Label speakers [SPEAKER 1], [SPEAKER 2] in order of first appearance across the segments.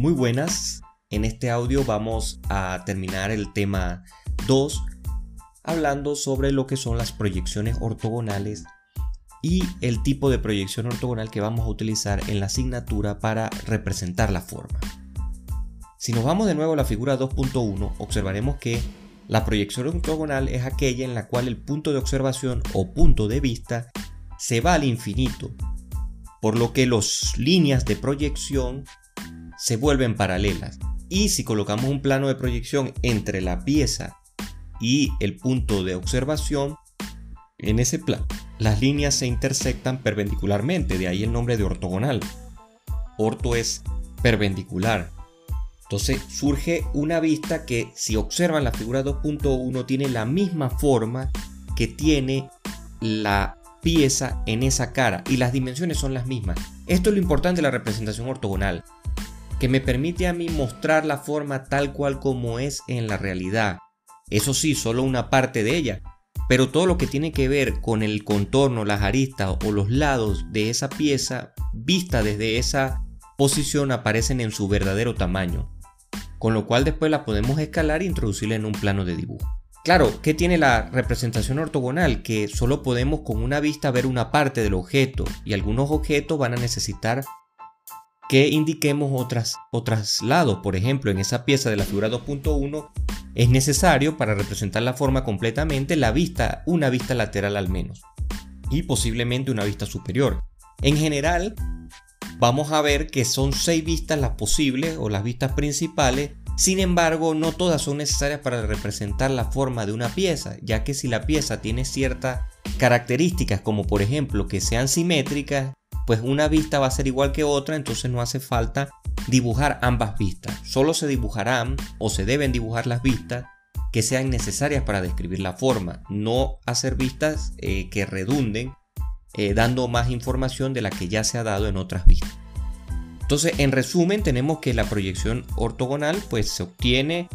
[SPEAKER 1] Muy buenas, en este audio vamos a terminar el tema 2 hablando sobre lo que son las proyecciones ortogonales y el tipo de proyección ortogonal que vamos a utilizar en la asignatura para representar la forma. Si nos vamos de nuevo a la figura 2.1, observaremos que la proyección ortogonal es aquella en la cual el punto de observación o punto de vista se va al infinito, por lo que las líneas de proyección se vuelven paralelas. Y si colocamos un plano de proyección entre la pieza y el punto de observación, en ese plano las líneas se intersectan perpendicularmente, de ahí el nombre de ortogonal. Orto es perpendicular. Entonces surge una vista que si observan la figura 2.1 tiene la misma forma que tiene la pieza en esa cara y las dimensiones son las mismas. Esto es lo importante de la representación ortogonal que me permite a mí mostrar la forma tal cual como es en la realidad. Eso sí, solo una parte de ella, pero todo lo que tiene que ver con el contorno, las aristas o los lados de esa pieza vista desde esa posición aparecen en su verdadero tamaño, con lo cual después la podemos escalar e introducirla en un plano de dibujo. Claro, ¿qué tiene la representación ortogonal? Que solo podemos con una vista ver una parte del objeto y algunos objetos van a necesitar que indiquemos otras, otros lados. Por ejemplo, en esa pieza de la figura 2.1 es necesario para representar la forma completamente la vista, una vista lateral al menos, y posiblemente una vista superior. En general, vamos a ver que son seis vistas las posibles o las vistas principales. Sin embargo, no todas son necesarias para representar la forma de una pieza, ya que si la pieza tiene ciertas características como por ejemplo que sean simétricas, pues una vista va a ser igual que otra, entonces no hace falta dibujar ambas vistas. Solo se dibujarán o se deben dibujar las vistas que sean necesarias para describir la forma, no hacer vistas eh, que redunden eh, dando más información de la que ya se ha dado en otras vistas. Entonces, en resumen, tenemos que la proyección ortogonal pues se obtiene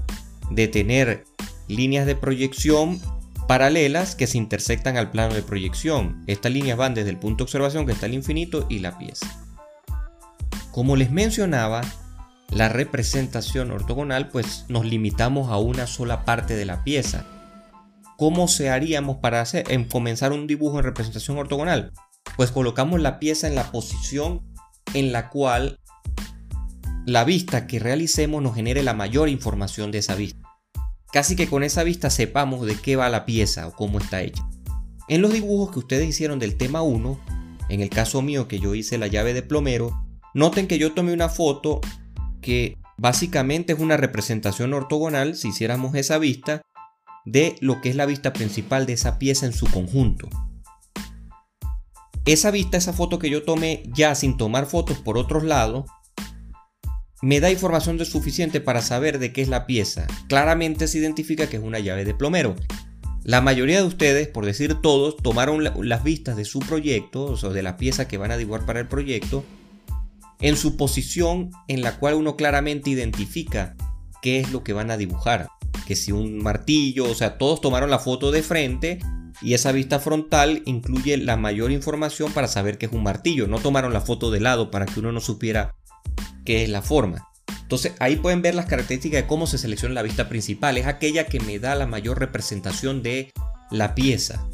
[SPEAKER 1] de tener líneas de proyección paralelas que se intersectan al plano de proyección. Estas líneas van desde el punto de observación que está al infinito y la pieza. Como les mencionaba, la representación ortogonal pues nos limitamos a una sola parte de la pieza. ¿Cómo se haríamos para hacer, en comenzar un dibujo en representación ortogonal? Pues colocamos la pieza en la posición en la cual la vista que realicemos nos genere la mayor información de esa vista casi que con esa vista sepamos de qué va la pieza o cómo está hecha. En los dibujos que ustedes hicieron del tema 1, en el caso mío que yo hice la llave de plomero, noten que yo tomé una foto que básicamente es una representación ortogonal, si hiciéramos esa vista, de lo que es la vista principal de esa pieza en su conjunto. Esa vista, esa foto que yo tomé ya sin tomar fotos por otros lados, me da información de suficiente para saber de qué es la pieza. Claramente se identifica que es una llave de plomero. La mayoría de ustedes, por decir todos, tomaron las vistas de su proyecto, o sea, de la pieza que van a dibujar para el proyecto, en su posición en la cual uno claramente identifica qué es lo que van a dibujar. Que si un martillo, o sea, todos tomaron la foto de frente y esa vista frontal incluye la mayor información para saber que es un martillo. No tomaron la foto de lado para que uno no supiera que es la forma. Entonces ahí pueden ver las características de cómo se selecciona la vista principal. Es aquella que me da la mayor representación de la pieza.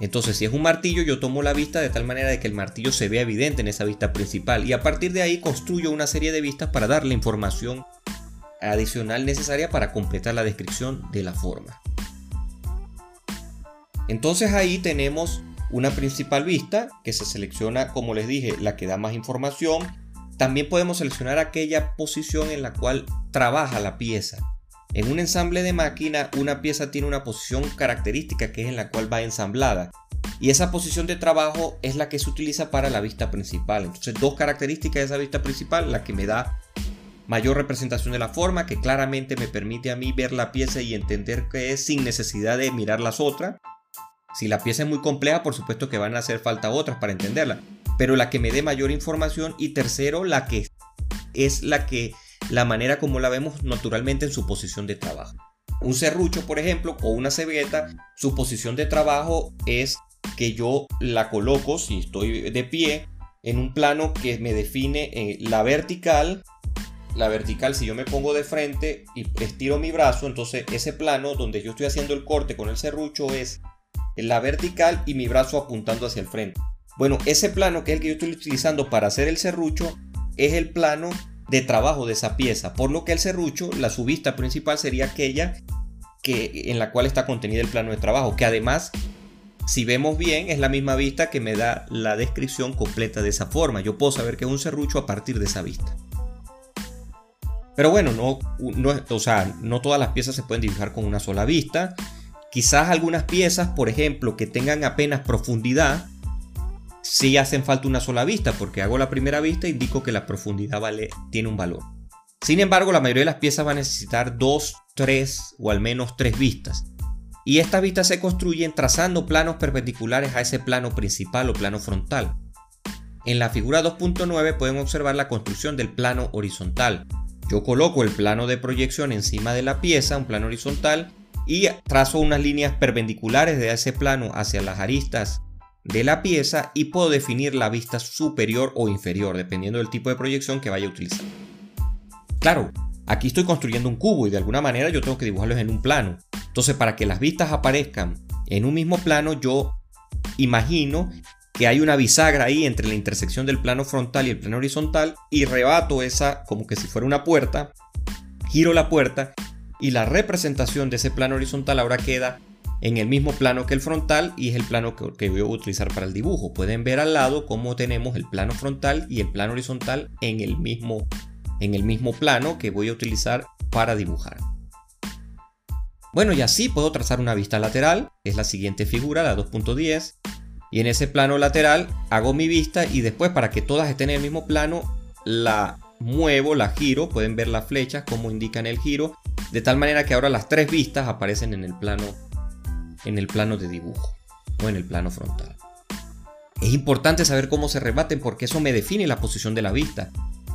[SPEAKER 1] Entonces si es un martillo yo tomo la vista de tal manera de que el martillo se vea evidente en esa vista principal. Y a partir de ahí construyo una serie de vistas para darle información adicional necesaria para completar la descripción de la forma. Entonces ahí tenemos una principal vista que se selecciona, como les dije, la que da más información también podemos seleccionar aquella posición en la cual trabaja la pieza. En un ensamble de máquina, una pieza tiene una posición característica que es en la cual va ensamblada. Y esa posición de trabajo es la que se utiliza para la vista principal. Entonces, dos características de esa vista principal, la que me da mayor representación de la forma, que claramente me permite a mí ver la pieza y entender qué es sin necesidad de mirar las otras. Si la pieza es muy compleja, por supuesto que van a hacer falta otras para entenderla pero la que me dé mayor información y tercero, la que es la que la manera como la vemos naturalmente en su posición de trabajo. Un serrucho, por ejemplo, o una cegueta, su posición de trabajo es que yo la coloco, si estoy de pie, en un plano que me define eh, la vertical la vertical, si yo me pongo de frente y estiro mi brazo, entonces ese plano donde yo estoy haciendo el corte con el serrucho es la vertical y mi brazo apuntando hacia el frente. Bueno, ese plano que es el que yo estoy utilizando para hacer el serrucho es el plano de trabajo de esa pieza, por lo que el serrucho, la su vista principal sería aquella que, en la cual está contenido el plano de trabajo, que además, si vemos bien, es la misma vista que me da la descripción completa de esa forma. Yo puedo saber que es un serrucho a partir de esa vista. Pero bueno, no, no, o sea, no todas las piezas se pueden dibujar con una sola vista. Quizás algunas piezas, por ejemplo, que tengan apenas profundidad, sí hacen falta una sola vista, porque hago la primera vista e indico que la profundidad vale, tiene un valor. Sin embargo, la mayoría de las piezas va a necesitar dos, tres o al menos tres vistas. Y estas vistas se construyen trazando planos perpendiculares a ese plano principal o plano frontal. En la figura 2.9 pueden observar la construcción del plano horizontal, yo coloco el plano de proyección encima de la pieza, un plano horizontal, y trazo unas líneas perpendiculares de ese plano hacia las aristas de la pieza y puedo definir la vista superior o inferior, dependiendo del tipo de proyección que vaya a utilizar. Claro, aquí estoy construyendo un cubo y de alguna manera yo tengo que dibujarlos en un plano. Entonces, para que las vistas aparezcan en un mismo plano, yo imagino que hay una bisagra ahí entre la intersección del plano frontal y el plano horizontal y rebato esa como que si fuera una puerta, giro la puerta y la representación de ese plano horizontal ahora queda en el mismo plano que el frontal y es el plano que, voy a utilizar para el dibujo. Pueden ver al lado cómo tenemos el plano frontal y el plano horizontal en el mismo, en el mismo plano que voy a utilizar para dibujar. Bueno, y así puedo trazar una vista lateral, es la siguiente figura, la 2.10, y en ese plano lateral hago mi vista y después para que todas estén en el mismo plano la muevo, la giro, pueden ver las flechas como indican el giro, de tal manera que ahora las tres vistas aparecen en el plano en el plano de dibujo o en el plano frontal. Es importante saber cómo se rebaten porque eso me define la posición de la vista.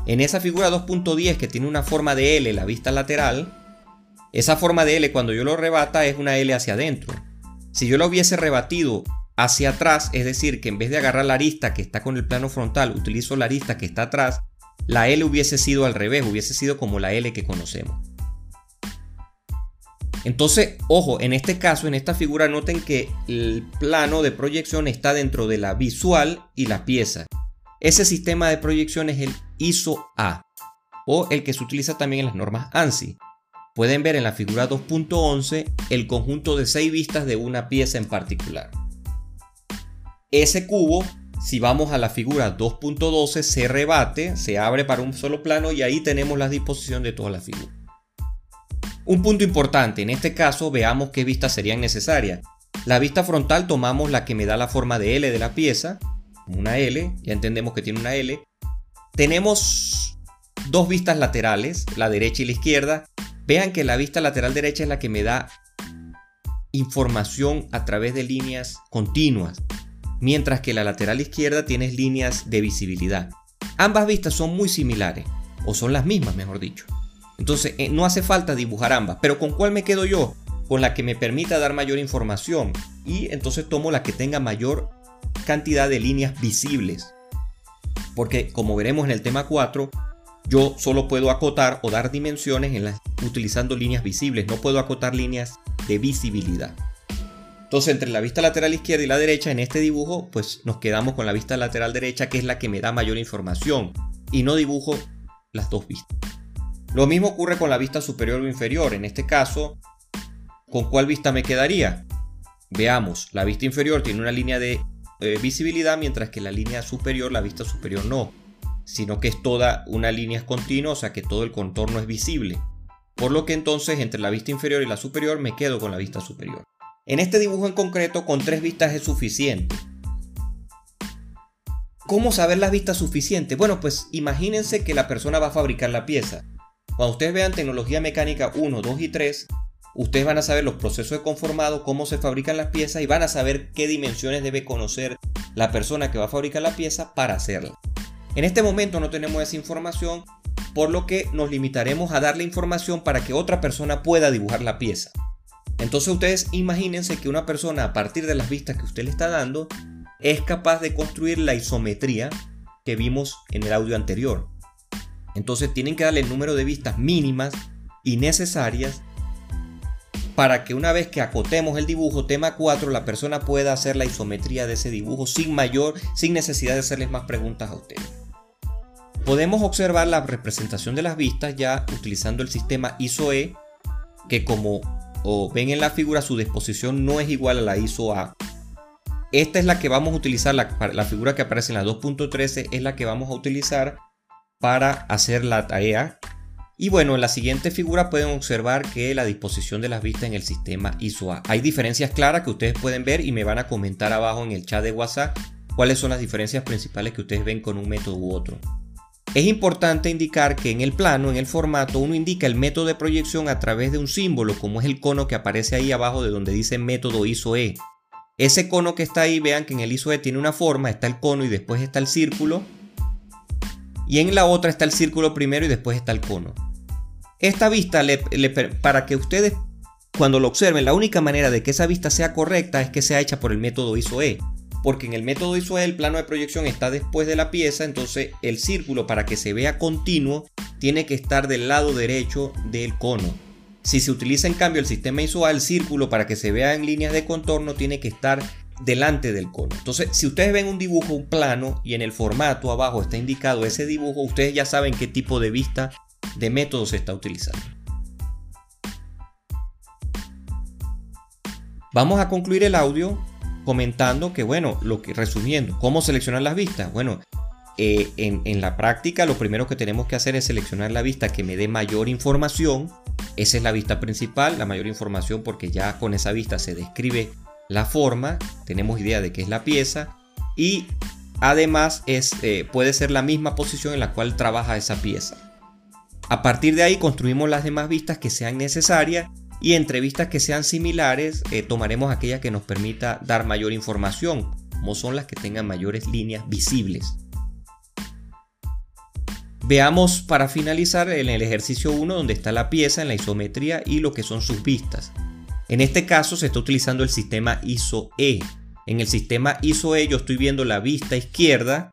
[SPEAKER 1] En esa figura 2.10 que tiene una forma de L, la vista lateral, esa forma de L cuando yo lo rebata es una L hacia adentro. Si yo lo hubiese rebatido hacia atrás, es decir, que en vez de agarrar la arista que está con el plano frontal, utilizo la arista que está atrás, la L hubiese sido al revés, hubiese sido como la L que conocemos. Entonces, ojo, en este caso, en esta figura, noten que el plano de proyección está dentro de la visual y la pieza. Ese sistema de proyección es el ISO A, o el que se utiliza también en las normas ANSI. Pueden ver en la figura 2.11 el conjunto de 6 vistas de una pieza en particular. Ese cubo, si vamos a la figura 2.12, se rebate, se abre para un solo plano y ahí tenemos la disposición de toda la figura. Un punto importante, en este caso veamos qué vistas serían necesarias. La vista frontal tomamos la que me da la forma de L de la pieza, una L, ya entendemos que tiene una L. Tenemos dos vistas laterales, la derecha y la izquierda. Vean que la vista lateral derecha es la que me da información a través de líneas continuas mientras que la lateral izquierda tiene líneas de visibilidad. Ambas vistas son muy similares, o son las mismas, mejor dicho. Entonces, eh, no hace falta dibujar ambas, pero ¿con cuál me quedo yo? Con la que me permita dar mayor información. Y entonces tomo la que tenga mayor cantidad de líneas visibles. Porque como veremos en el tema 4, yo solo puedo acotar o dar dimensiones en las, utilizando líneas visibles, no puedo acotar líneas de visibilidad. Entonces, entre la vista lateral izquierda y la derecha, en este dibujo, pues nos quedamos con la vista lateral derecha, que es la que me da mayor información. Y no dibujo las dos vistas. Lo mismo ocurre con la vista superior o inferior. En este caso, ¿con cuál vista me quedaría? Veamos, la vista inferior tiene una línea de eh, visibilidad, mientras que la línea superior, la vista superior no, sino que es toda una línea continua, o sea que todo el contorno es visible. Por lo que entonces entre la vista inferior y la superior me quedo con la vista superior. En este dibujo en concreto, con tres vistas es suficiente. ¿Cómo saber las vistas suficientes? Bueno, pues imagínense que la persona va a fabricar la pieza. Cuando ustedes vean tecnología mecánica 1, 2 y 3, ustedes van a saber los procesos de conformado, cómo se fabrican las piezas y van a saber qué dimensiones debe conocer la persona que va a fabricar la pieza para hacerla. En este momento no tenemos esa información, por lo que nos limitaremos a darle información para que otra persona pueda dibujar la pieza. Entonces ustedes imagínense que una persona a partir de las vistas que usted le está dando es capaz de construir la isometría que vimos en el audio anterior. Entonces tienen que darle el número de vistas mínimas y necesarias para que una vez que acotemos el dibujo tema 4 la persona pueda hacer la isometría de ese dibujo sin mayor, sin necesidad de hacerles más preguntas a ustedes. Podemos observar la representación de las vistas ya utilizando el sistema ISO-E, que como ven en la figura su disposición no es igual a la ISO-A. Esta es la que vamos a utilizar, la, la figura que aparece en la 2.13 es la que vamos a utilizar para hacer la tarea y bueno, en la siguiente figura pueden observar que la disposición de las vistas en el sistema ISO-A. Hay diferencias claras que ustedes pueden ver y me van a comentar abajo en el chat de WhatsApp cuáles son las diferencias principales que ustedes ven con un método u otro. Es importante indicar que en el plano, en el formato, uno indica el método de proyección a través de un símbolo, como es el cono que aparece ahí abajo de donde dice método ISO-E. Ese cono que está ahí, vean que en el ISO-E tiene una forma, está el cono y después está el círculo y en la otra está el círculo primero y después está el cono. Esta vista, para que ustedes cuando lo observen, la única manera de que esa vista sea correcta es que sea hecha por el método ISO-E. Porque en el método ISO-E el plano de proyección está después de la pieza, entonces el círculo para que se vea continuo tiene que estar del lado derecho del cono. Si se utiliza en cambio el sistema ISO-A, el círculo para que se vea en líneas de contorno tiene que estar delante del cono. Entonces, si ustedes ven un dibujo, un plano, y en el formato abajo está indicado ese dibujo, ustedes ya saben qué tipo de vista de método se está utilizando. Vamos a concluir el audio comentando que, bueno, lo que resumiendo, ¿cómo seleccionar las vistas? Bueno, eh, en, en, la práctica lo primero que tenemos que hacer es seleccionar la vista que me dé mayor información. Esa es la vista principal, la mayor información porque ya con esa vista se describe la forma, tenemos idea de qué es la pieza y además es, eh, puede ser la misma posición en la cual trabaja esa pieza. A partir de ahí construimos las demás vistas que sean necesarias y entre vistas que sean similares eh, tomaremos aquella que nos permita dar mayor información, como son las que tengan mayores líneas visibles. Veamos para finalizar en el ejercicio 1 donde está la pieza en la isometría y lo que son sus vistas. En este caso se está utilizando el sistema ISO-E. En el sistema ISO-E yo estoy viendo la vista izquierda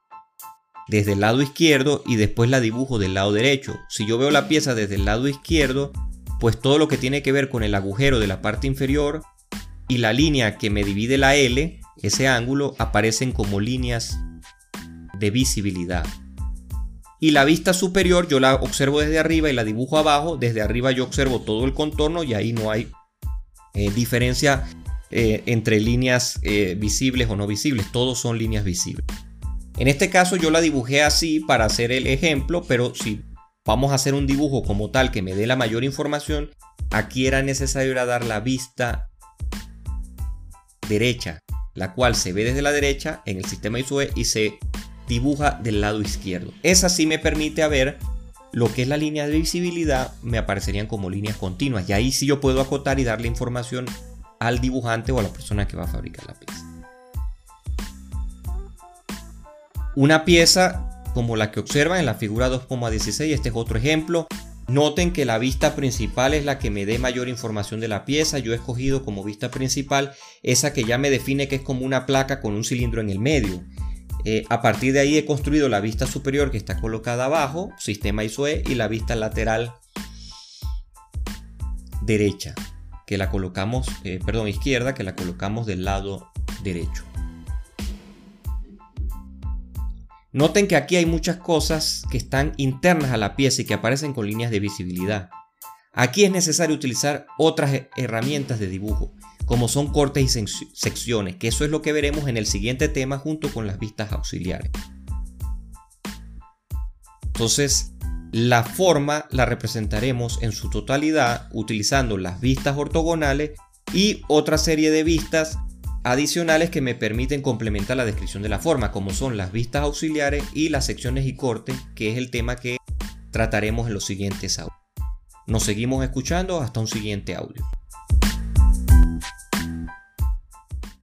[SPEAKER 1] desde el lado izquierdo y después la dibujo del lado derecho. Si yo veo la pieza desde el lado izquierdo, pues todo lo que tiene que ver con el agujero de la parte inferior y la línea que me divide la L, ese ángulo, aparecen como líneas de visibilidad. Y la vista superior yo la observo desde arriba y la dibujo abajo. Desde arriba yo observo todo el contorno y ahí no hay eh, diferencia eh, entre líneas eh, visibles o no visibles, todos son líneas visibles. En este caso yo la dibujé así para hacer el ejemplo, pero si vamos a hacer un dibujo como tal que me dé la mayor información, aquí era necesario dar la vista derecha, la cual se ve desde la derecha en el sistema ISOE y se dibuja del lado izquierdo. Esa sí me permite ver lo que es la línea de visibilidad me aparecerían como líneas continuas. Y ahí sí yo puedo acotar y darle información al dibujante o a la persona que va a fabricar la pieza. Una pieza como la que observan en la figura 2,16, este es otro ejemplo. Noten que la vista principal es la que me dé mayor información de la pieza. Yo he escogido como vista principal esa que ya me define que es como una placa con un cilindro en el medio. Eh, a partir de ahí he construido la vista superior que está colocada abajo, sistema ISOE, y la vista lateral derecha, que la colocamos, eh, perdón, izquierda, que la colocamos del lado derecho. Noten que aquí hay muchas cosas que están internas a la pieza y que aparecen con líneas de visibilidad. Aquí es necesario utilizar otras herramientas de dibujo como son cortes y secciones, que eso es lo que veremos en el siguiente tema junto con las vistas auxiliares. Entonces, la forma la representaremos en su totalidad utilizando las vistas ortogonales y otra serie de vistas adicionales que me permiten complementar la descripción de la forma, como son las vistas auxiliares y las secciones y cortes, que es el tema que trataremos en los siguientes audios. Nos seguimos escuchando hasta un siguiente audio.